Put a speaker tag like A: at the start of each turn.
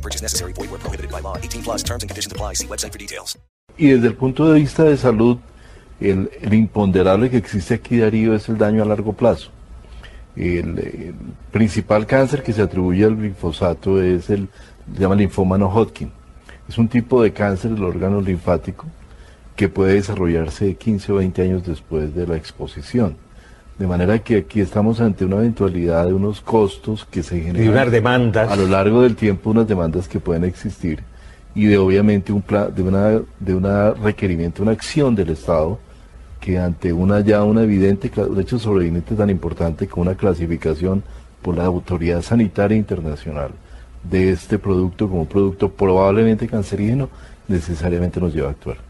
A: No purchase necessary. Void where prohibited by law. 18 plus terms and conditions apply. See website for details.
B: Y desde el punto de vista de salud, el, imponderable que existe aquí, Darío, es el daño a largo plazo. El, el principal cáncer que se atribuye al glifosato es el, se llama linfoma no Hodgkin. Es un tipo de cáncer del órgano linfático que puede desarrollarse 15 o 20 años después de la exposición. De manera que aquí estamos ante una eventualidad de unos costos que se generan
C: Y unas demandas.
B: a lo largo del tiempo, unas demandas que pueden existir y de obviamente un plan, de una de una requerimiento, una acción del Estado que ante una ya una evidente un hecho sobreviviente tan importante como una clasificación por la autoridad sanitaria internacional de este producto como un producto probablemente cancerígeno necesariamente nos lleva a actuar.